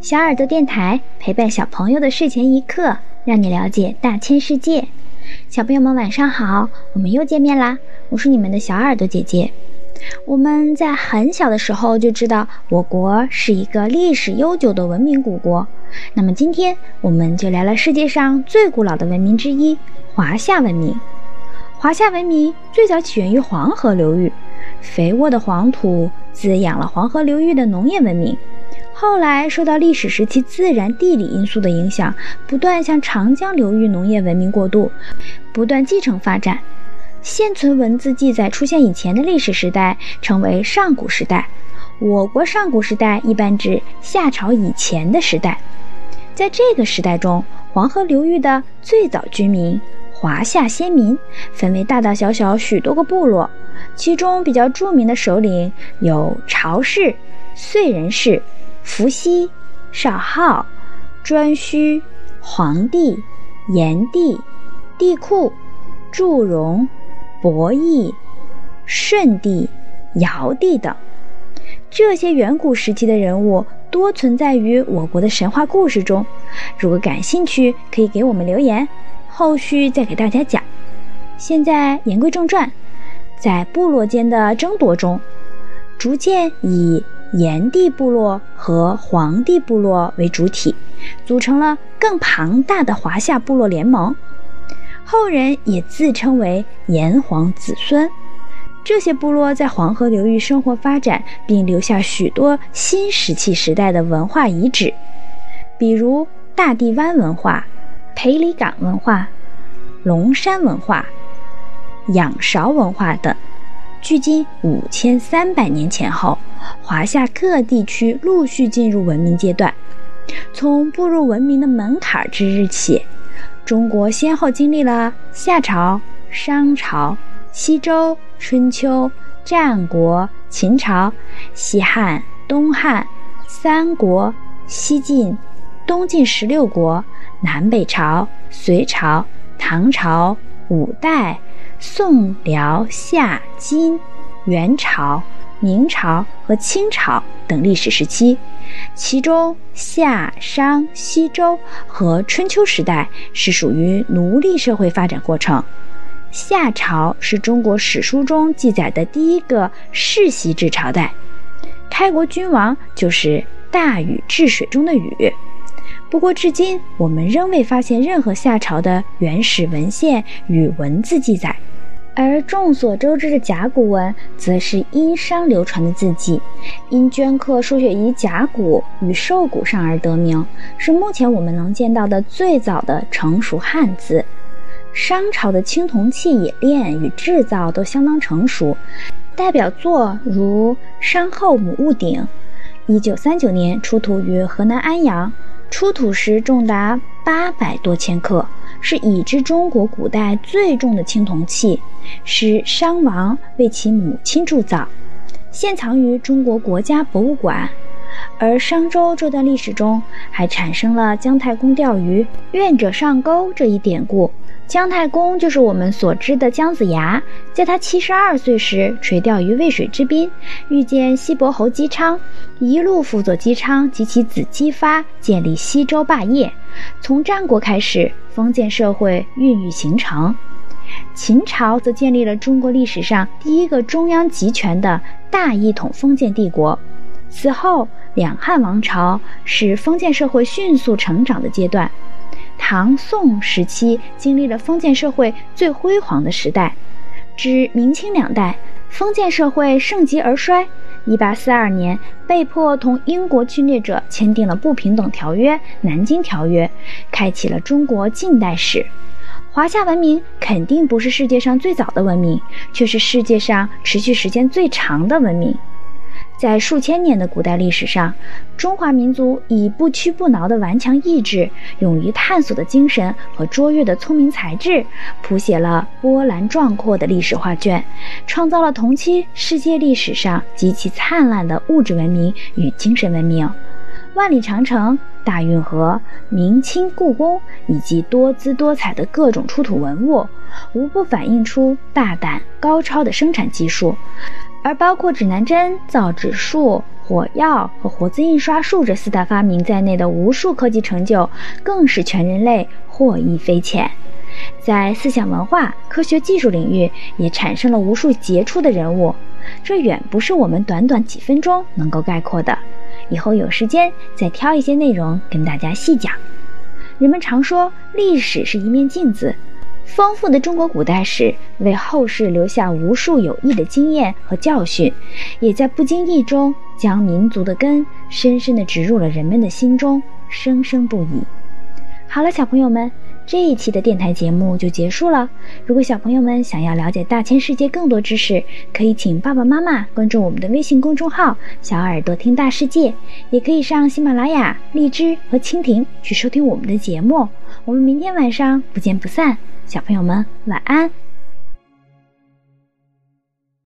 小耳朵电台陪伴小朋友的睡前一刻，让你了解大千世界。小朋友们晚上好，我们又见面啦！我是你们的小耳朵姐姐。我们在很小的时候就知道，我国是一个历史悠久的文明古国。那么今天我们就聊聊世界上最古老的文明之一——华夏文明。华夏文明最早起源于黄河流域，肥沃的黄土滋养了黄河流域的农业文明。后来受到历史时期自然地理因素的影响，不断向长江流域农业文明过渡，不断继承发展。现存文字记载出现以前的历史时代称为上古时代。我国上古时代一般指夏朝以前的时代。在这个时代中，黄河流域的最早居民华夏先民分为大大小小许多个部落，其中比较著名的首领有巢氏、燧人氏。伏羲、少昊、颛顼、黄帝、炎帝、帝喾、祝融、伯益、舜帝、尧帝等，这些远古时期的人物多存在于我国的神话故事中。如果感兴趣，可以给我们留言，后续再给大家讲。现在言归正传，在部落间的争夺中，逐渐以。炎帝部落和黄帝部落为主体，组成了更庞大的华夏部落联盟。后人也自称为炎黄子孙。这些部落在黄河流域生活发展，并留下许多新石器时代的文化遗址，比如大地湾文化、裴李岗文化、龙山文化、仰韶文化等。距今五千三百年前后，华夏各地区陆续进入文明阶段。从步入文明的门槛之日起，中国先后经历了夏朝、商朝、西周、春秋、战国、秦朝、西汉、东汉、三国、西晋、东晋十六国、南北朝、隋朝、唐朝、五代。宋、辽、夏、金、元朝、明朝和清朝等历史时期，其中夏、商、西周和春秋时代是属于奴隶社会发展过程。夏朝是中国史书中记载的第一个世袭制朝代，开国君王就是大禹治水中的禹。不过，至今我们仍未发现任何夏朝的原始文献与文字记载。而众所周知的甲骨文，则是殷商流传的字迹，因镌刻书写于甲骨与兽骨上而得名，是目前我们能见到的最早的成熟汉字。商朝的青铜器冶炼与制造都相当成熟，代表作如《商后母戊鼎》，一九三九年出土于河南安阳，出土时重达八百多千克。是已知中国古代最重的青铜器，是商王为其母亲铸造，现藏于中国国家博物馆。而商周这段历史中，还产生了姜太公钓鱼、愿者上钩这一典故。姜太公就是我们所知的姜子牙，在他七十二岁时垂钓于渭水之滨，遇见西伯侯姬昌，一路辅佐姬昌及其子姬发建立西周霸业。从战国开始，封建社会孕育形成。秦朝则建立了中国历史上第一个中央集权的大一统封建帝国。此后，两汉王朝是封建社会迅速成长的阶段。唐宋时期经历了封建社会最辉煌的时代，至明清两代，封建社会盛极而衰。一八四二年，被迫同英国侵略者签订了不平等条约《南京条约》，开启了中国近代史。华夏文明肯定不是世界上最早的文明，却是世界上持续时间最长的文明。在数千年的古代历史上，中华民族以不屈不挠的顽强意志、勇于探索的精神和卓越的聪明才智，谱写了波澜壮阔的历史画卷，创造了同期世界历史上极其灿烂的物质文明与精神文明。万里长城、大运河、明清故宫以及多姿多彩的各种出土文物，无不反映出大胆高超的生产技术。而包括指南针、造纸术、火药和活字印刷术这四大发明在内的无数科技成就，更是全人类获益匪浅。在思想文化、科学技术领域，也产生了无数杰出的人物，这远不是我们短短几分钟能够概括的。以后有时间再挑一些内容跟大家细讲。人们常说，历史是一面镜子。丰富的中国古代史为后世留下无数有益的经验和教训，也在不经意中将民族的根深深地植入了人们的心中，生生不已。好了，小朋友们，这一期的电台节目就结束了。如果小朋友们想要了解大千世界更多知识，可以请爸爸妈妈关注我们的微信公众号“小耳朵听大世界”，也可以上喜马拉雅、荔枝和蜻蜓去收听我们的节目。我们明天晚上不见不散。小朋友们，晚安。